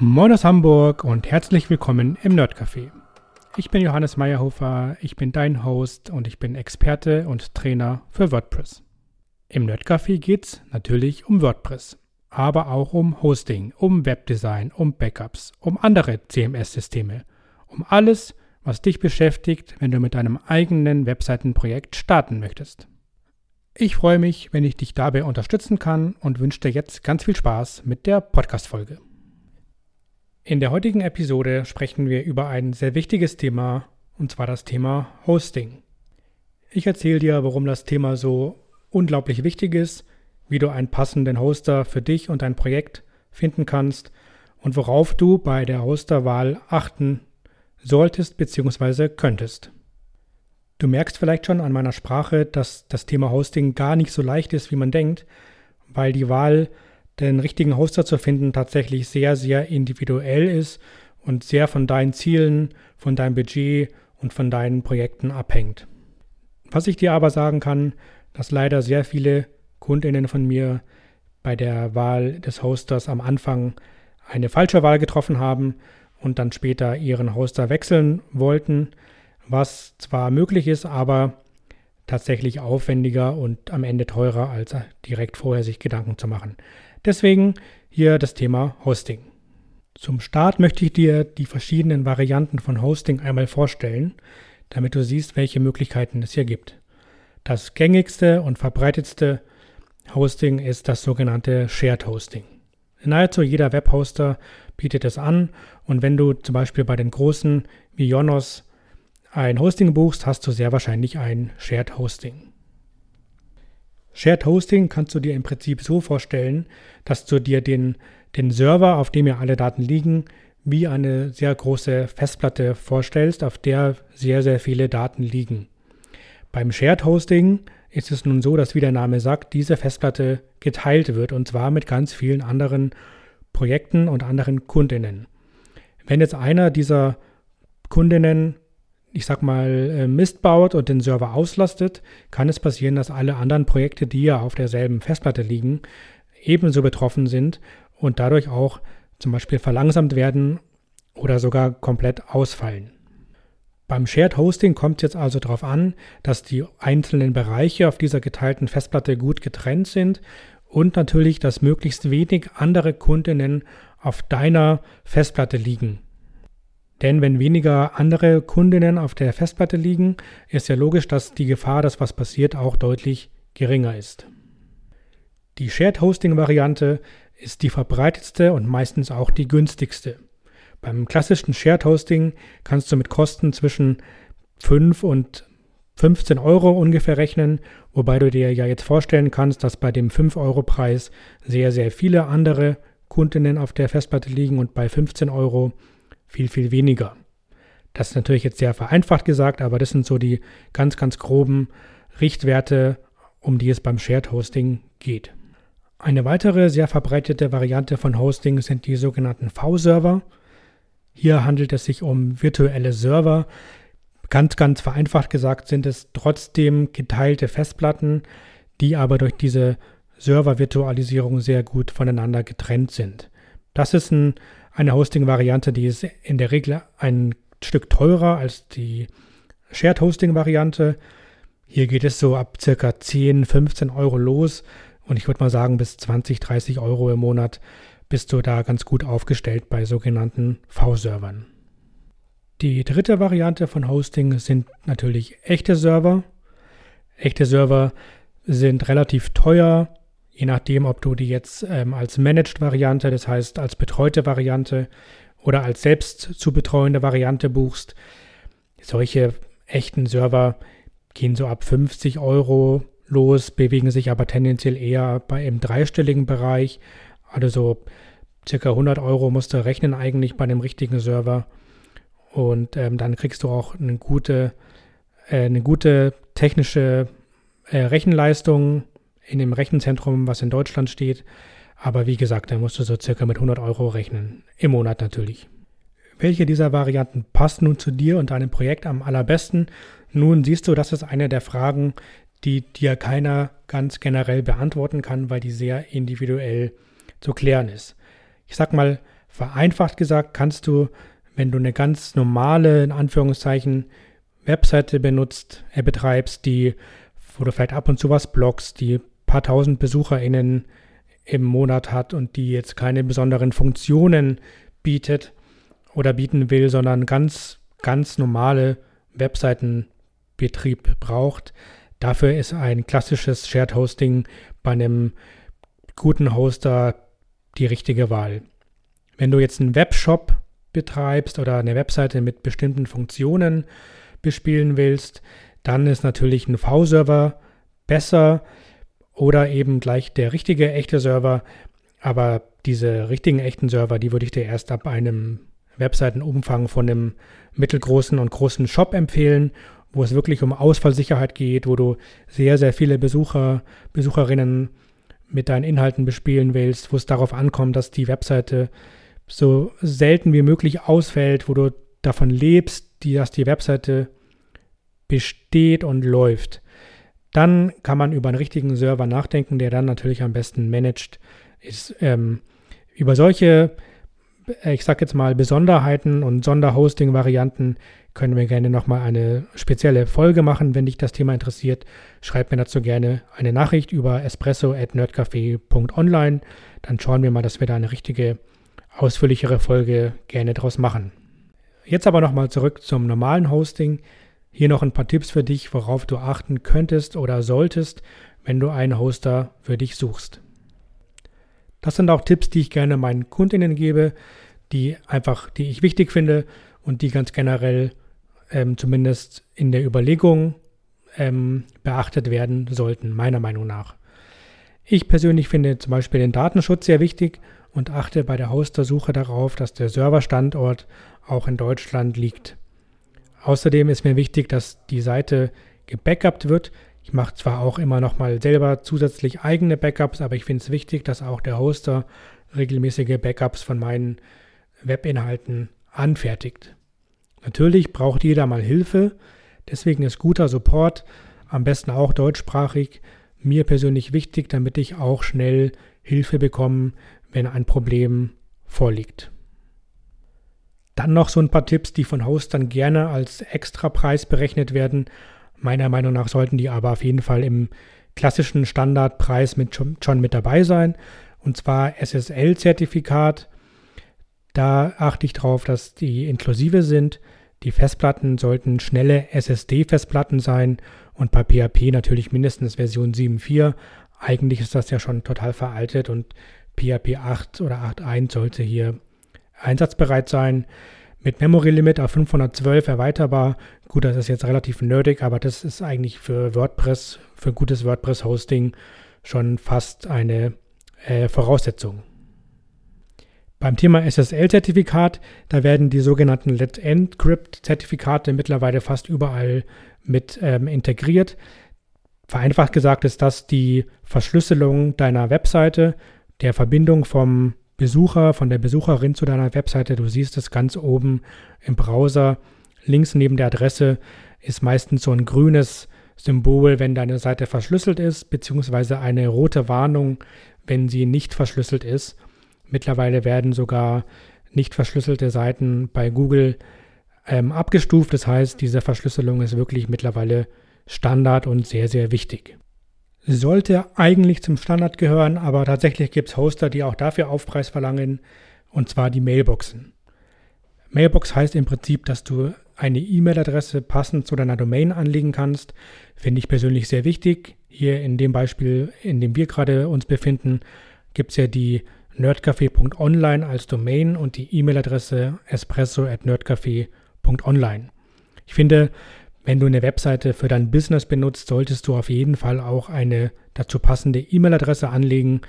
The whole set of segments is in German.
Moin aus Hamburg und herzlich willkommen im Nerdcafé. Ich bin Johannes Meyerhofer, ich bin dein Host und ich bin Experte und Trainer für WordPress. Im Nerdcafé geht's natürlich um WordPress, aber auch um Hosting, um Webdesign, um Backups, um andere CMS-Systeme, um alles, was dich beschäftigt, wenn du mit deinem eigenen Webseitenprojekt starten möchtest. Ich freue mich, wenn ich dich dabei unterstützen kann und wünsche dir jetzt ganz viel Spaß mit der Podcast-Folge. In der heutigen Episode sprechen wir über ein sehr wichtiges Thema, und zwar das Thema Hosting. Ich erzähle dir, warum das Thema so unglaublich wichtig ist, wie du einen passenden Hoster für dich und dein Projekt finden kannst und worauf du bei der Hosterwahl achten solltest bzw. könntest. Du merkst vielleicht schon an meiner Sprache, dass das Thema Hosting gar nicht so leicht ist, wie man denkt, weil die Wahl den richtigen Hoster zu finden tatsächlich sehr, sehr individuell ist und sehr von deinen Zielen, von deinem Budget und von deinen Projekten abhängt. Was ich dir aber sagen kann, dass leider sehr viele Kundinnen von mir bei der Wahl des Hosters am Anfang eine falsche Wahl getroffen haben und dann später ihren Hoster wechseln wollten, was zwar möglich ist, aber tatsächlich aufwendiger und am Ende teurer, als direkt vorher sich Gedanken zu machen. Deswegen hier das Thema Hosting. Zum Start möchte ich dir die verschiedenen Varianten von Hosting einmal vorstellen, damit du siehst, welche Möglichkeiten es hier gibt. Das gängigste und verbreitetste Hosting ist das sogenannte Shared Hosting. Nahezu jeder Webhoster bietet es an und wenn du zum Beispiel bei den großen wie Jonos ein Hosting buchst, hast du sehr wahrscheinlich ein Shared Hosting. Shared Hosting kannst du dir im Prinzip so vorstellen, dass du dir den, den Server, auf dem ja alle Daten liegen, wie eine sehr große Festplatte vorstellst, auf der sehr, sehr viele Daten liegen. Beim Shared Hosting ist es nun so, dass, wie der Name sagt, diese Festplatte geteilt wird und zwar mit ganz vielen anderen Projekten und anderen Kundinnen. Wenn jetzt einer dieser Kundinnen ich sag mal, äh, Mist baut und den Server auslastet, kann es passieren, dass alle anderen Projekte, die ja auf derselben Festplatte liegen, ebenso betroffen sind und dadurch auch zum Beispiel verlangsamt werden oder sogar komplett ausfallen. Beim Shared Hosting kommt es jetzt also darauf an, dass die einzelnen Bereiche auf dieser geteilten Festplatte gut getrennt sind und natürlich, dass möglichst wenig andere Kundinnen auf deiner Festplatte liegen. Denn wenn weniger andere Kundinnen auf der Festplatte liegen, ist ja logisch, dass die Gefahr, dass was passiert, auch deutlich geringer ist. Die Shared Hosting Variante ist die verbreitetste und meistens auch die günstigste. Beim klassischen Shared Hosting kannst du mit Kosten zwischen 5 und 15 Euro ungefähr rechnen, wobei du dir ja jetzt vorstellen kannst, dass bei dem 5-Euro-Preis sehr, sehr viele andere Kundinnen auf der Festplatte liegen und bei 15 Euro viel, viel weniger. Das ist natürlich jetzt sehr vereinfacht gesagt, aber das sind so die ganz, ganz groben Richtwerte, um die es beim Shared Hosting geht. Eine weitere sehr verbreitete Variante von Hosting sind die sogenannten V-Server. Hier handelt es sich um virtuelle Server. Ganz, ganz vereinfacht gesagt sind es trotzdem geteilte Festplatten, die aber durch diese Server-Virtualisierung sehr gut voneinander getrennt sind. Das ist ein eine Hosting-Variante, die ist in der Regel ein Stück teurer als die Shared Hosting-Variante. Hier geht es so ab circa 10, 15 Euro los und ich würde mal sagen, bis 20, 30 Euro im Monat bist du da ganz gut aufgestellt bei sogenannten V-Servern. Die dritte Variante von Hosting sind natürlich echte Server. Echte Server sind relativ teuer, je nachdem, ob du die jetzt ähm, als Managed-Variante, das heißt als betreute Variante oder als selbst zu betreuende Variante buchst. Solche echten Server gehen so ab 50 Euro los, bewegen sich aber tendenziell eher bei im dreistelligen Bereich. Also so circa 100 Euro musst du rechnen eigentlich bei einem richtigen Server. Und ähm, dann kriegst du auch eine gute, äh, eine gute technische äh, Rechenleistung in dem Rechenzentrum, was in Deutschland steht. Aber wie gesagt, da musst du so circa mit 100 Euro rechnen. Im Monat natürlich. Welche dieser Varianten passt nun zu dir und deinem Projekt am allerbesten? Nun siehst du, das ist eine der Fragen, die dir keiner ganz generell beantworten kann, weil die sehr individuell zu klären ist. Ich sag mal, Vereinfacht gesagt kannst du, wenn du eine ganz normale, in Anführungszeichen, Webseite benutzt, äh, betreibst, die, wo du vielleicht ab und zu was bloggst, die paar tausend BesucherInnen im Monat hat und die jetzt keine besonderen Funktionen bietet oder bieten will, sondern ganz, ganz normale Webseitenbetrieb braucht. Dafür ist ein klassisches Shared Hosting bei einem guten Hoster die richtige Wahl. Wenn du jetzt einen Webshop betreibst oder eine Webseite mit bestimmten Funktionen bespielen willst, dann ist natürlich ein V-Server besser oder eben gleich der richtige echte Server. Aber diese richtigen echten Server, die würde ich dir erst ab einem Webseitenumfang von einem mittelgroßen und großen Shop empfehlen, wo es wirklich um Ausfallsicherheit geht, wo du sehr, sehr viele Besucher, Besucherinnen mit deinen Inhalten bespielen willst, wo es darauf ankommt, dass die Webseite so selten wie möglich ausfällt, wo du davon lebst, dass die Webseite besteht und läuft. Dann kann man über einen richtigen Server nachdenken, der dann natürlich am besten managed ist. Ähm, über solche, ich sag jetzt mal, Besonderheiten und Sonderhosting-Varianten können wir gerne nochmal eine spezielle Folge machen. Wenn dich das Thema interessiert, schreib mir dazu gerne eine Nachricht über espresso.nerdcafé.online. Dann schauen wir mal, dass wir da eine richtige, ausführlichere Folge gerne draus machen. Jetzt aber nochmal zurück zum normalen Hosting. Hier noch ein paar Tipps für dich, worauf du achten könntest oder solltest, wenn du einen Hoster für dich suchst. Das sind auch Tipps, die ich gerne meinen Kundinnen gebe, die einfach, die ich wichtig finde und die ganz generell ähm, zumindest in der Überlegung ähm, beachtet werden sollten, meiner Meinung nach. Ich persönlich finde zum Beispiel den Datenschutz sehr wichtig und achte bei der Hostersuche darauf, dass der Serverstandort auch in Deutschland liegt. Außerdem ist mir wichtig, dass die Seite gebackupt wird. Ich mache zwar auch immer noch mal selber zusätzlich eigene Backups, aber ich finde es wichtig, dass auch der Hoster regelmäßige Backups von meinen Webinhalten anfertigt. Natürlich braucht jeder mal Hilfe, deswegen ist guter Support, am besten auch deutschsprachig, mir persönlich wichtig, damit ich auch schnell Hilfe bekomme, wenn ein Problem vorliegt. Dann noch so ein paar Tipps, die von Hostern gerne als Extrapreis berechnet werden. Meiner Meinung nach sollten die aber auf jeden Fall im klassischen Standardpreis mit schon, mit dabei sein. Und zwar SSL-Zertifikat. Da achte ich darauf, dass die inklusive sind. Die Festplatten sollten schnelle SSD-Festplatten sein und bei PHP natürlich mindestens Version 7.4. Eigentlich ist das ja schon total veraltet und PHP 8 oder 8.1 sollte hier einsatzbereit sein. Mit Memory Limit auf 512 erweiterbar. Gut, das ist jetzt relativ nerdig, aber das ist eigentlich für WordPress, für gutes WordPress-Hosting schon fast eine äh, Voraussetzung. Beim Thema SSL-Zertifikat, da werden die sogenannten Let Encrypt-Zertifikate mittlerweile fast überall mit ähm, integriert. Vereinfacht gesagt ist das die Verschlüsselung deiner Webseite, der Verbindung vom Besucher, von der Besucherin zu deiner Webseite. Du siehst es ganz oben im Browser. Links neben der Adresse ist meistens so ein grünes Symbol, wenn deine Seite verschlüsselt ist, beziehungsweise eine rote Warnung, wenn sie nicht verschlüsselt ist. Mittlerweile werden sogar nicht verschlüsselte Seiten bei Google ähm, abgestuft. Das heißt, diese Verschlüsselung ist wirklich mittlerweile Standard und sehr, sehr wichtig sollte eigentlich zum Standard gehören, aber tatsächlich gibt es Hoster, die auch dafür Aufpreis verlangen, und zwar die Mailboxen. Mailbox heißt im Prinzip, dass du eine E-Mail-Adresse passend zu deiner Domain anlegen kannst. Finde ich persönlich sehr wichtig. Hier in dem Beispiel, in dem wir gerade uns befinden, gibt es ja die nerdcafé.online als Domain und die E-Mail-Adresse espresso@nerdcafé.online. Ich finde, wenn du eine Webseite für dein Business benutzt, solltest du auf jeden Fall auch eine dazu passende E-Mail-Adresse anlegen,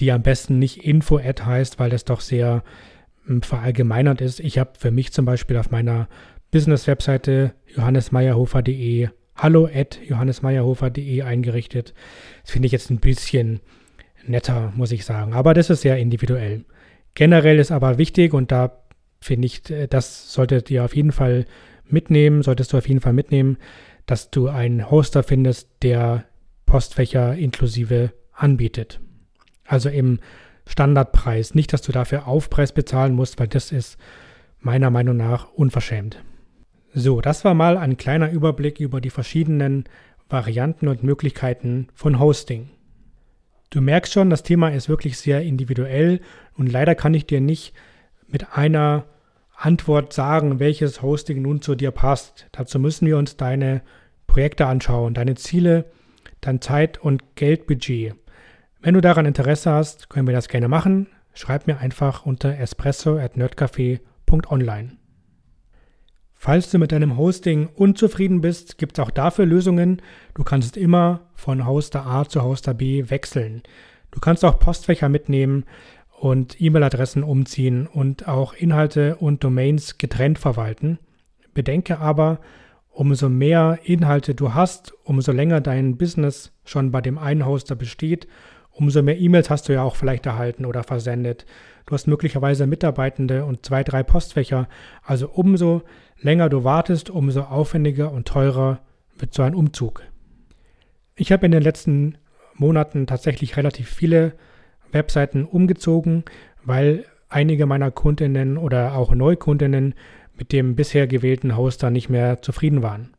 die am besten nicht info-ad heißt, weil das doch sehr hm, verallgemeinert ist. Ich habe für mich zum Beispiel auf meiner Business-Webseite johannesmeierhofer.de hallo at johannesmeierhofer.de eingerichtet. Das finde ich jetzt ein bisschen netter, muss ich sagen. Aber das ist sehr individuell. Generell ist aber wichtig und da finde ich, äh, das solltet ihr auf jeden Fall mitnehmen, solltest du auf jeden Fall mitnehmen, dass du einen Hoster findest, der Postfächer inklusive anbietet. Also im Standardpreis. Nicht, dass du dafür Aufpreis bezahlen musst, weil das ist meiner Meinung nach unverschämt. So, das war mal ein kleiner Überblick über die verschiedenen Varianten und Möglichkeiten von Hosting. Du merkst schon, das Thema ist wirklich sehr individuell und leider kann ich dir nicht mit einer Antwort sagen, welches Hosting nun zu dir passt. Dazu müssen wir uns deine Projekte anschauen, deine Ziele, dein Zeit- und Geldbudget. Wenn du daran Interesse hast, können wir das gerne machen. Schreib mir einfach unter espresso@nerdcafé.online. Falls du mit deinem Hosting unzufrieden bist, gibt es auch dafür Lösungen. Du kannst immer von Hoster A zu Hoster B wechseln. Du kannst auch Postfächer mitnehmen und E-Mail-Adressen umziehen und auch Inhalte und Domains getrennt verwalten. Bedenke aber, umso mehr Inhalte du hast, umso länger dein Business schon bei dem einen Hoster besteht, umso mehr E-Mails hast du ja auch vielleicht erhalten oder versendet. Du hast möglicherweise Mitarbeitende und zwei, drei Postfächer. Also umso länger du wartest, umso aufwendiger und teurer wird so ein Umzug. Ich habe in den letzten Monaten tatsächlich relativ viele Webseiten umgezogen, weil einige meiner Kundinnen oder auch Neukundinnen mit dem bisher gewählten Hoster nicht mehr zufrieden waren.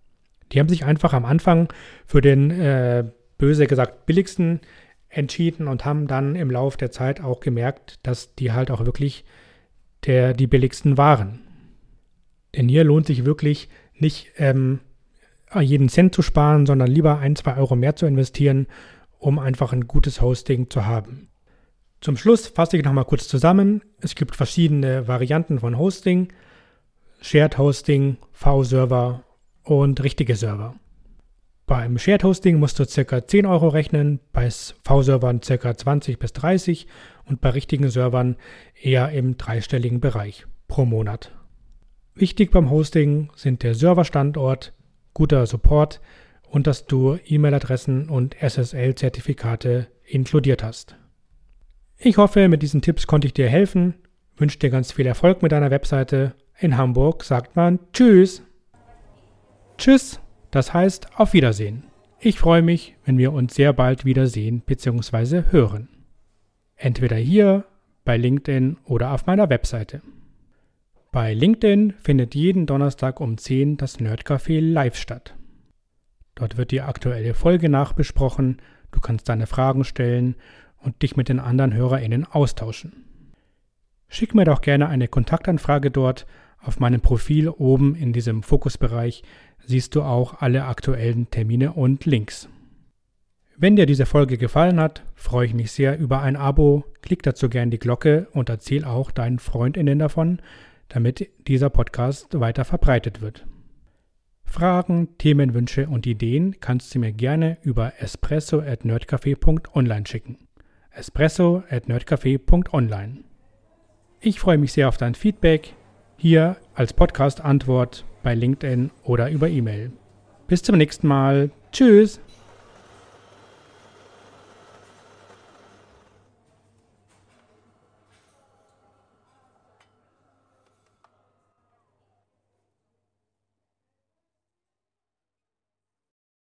Die haben sich einfach am Anfang für den äh, böse gesagt billigsten entschieden und haben dann im Laufe der Zeit auch gemerkt, dass die halt auch wirklich der, die billigsten waren. Denn hier lohnt sich wirklich nicht ähm, jeden Cent zu sparen, sondern lieber ein, zwei Euro mehr zu investieren, um einfach ein gutes Hosting zu haben. Zum Schluss fasse ich nochmal kurz zusammen. Es gibt verschiedene Varianten von Hosting. Shared Hosting, V-Server und richtige Server. Beim Shared Hosting musst du ca. 10 Euro rechnen, bei V-Servern ca. 20 bis 30 und bei richtigen Servern eher im dreistelligen Bereich pro Monat. Wichtig beim Hosting sind der Serverstandort, guter Support und dass du E-Mail-Adressen und SSL-Zertifikate inkludiert hast. Ich hoffe, mit diesen Tipps konnte ich dir helfen. Wünsche dir ganz viel Erfolg mit deiner Webseite. In Hamburg sagt man Tschüss. Tschüss. Das heißt, auf Wiedersehen. Ich freue mich, wenn wir uns sehr bald wiedersehen bzw. hören. Entweder hier, bei LinkedIn oder auf meiner Webseite. Bei LinkedIn findet jeden Donnerstag um 10 das Nerdcafé live statt. Dort wird die aktuelle Folge nachbesprochen, du kannst deine Fragen stellen und dich mit den anderen HörerInnen austauschen. Schick mir doch gerne eine Kontaktanfrage dort auf meinem Profil oben in diesem Fokusbereich siehst du auch alle aktuellen Termine und Links. Wenn dir diese Folge gefallen hat, freue ich mich sehr über ein Abo. Klick dazu gerne die Glocke und erzähl auch deinen FreundInnen davon, damit dieser Podcast weiter verbreitet wird. Fragen, Themenwünsche und Ideen kannst du mir gerne über espresso@nerdcafe.online schicken. espresso@nerdcafe.online. Ich freue mich sehr auf dein Feedback hier als Podcast Antwort bei LinkedIn oder über E-Mail. Bis zum nächsten Mal. Tschüss.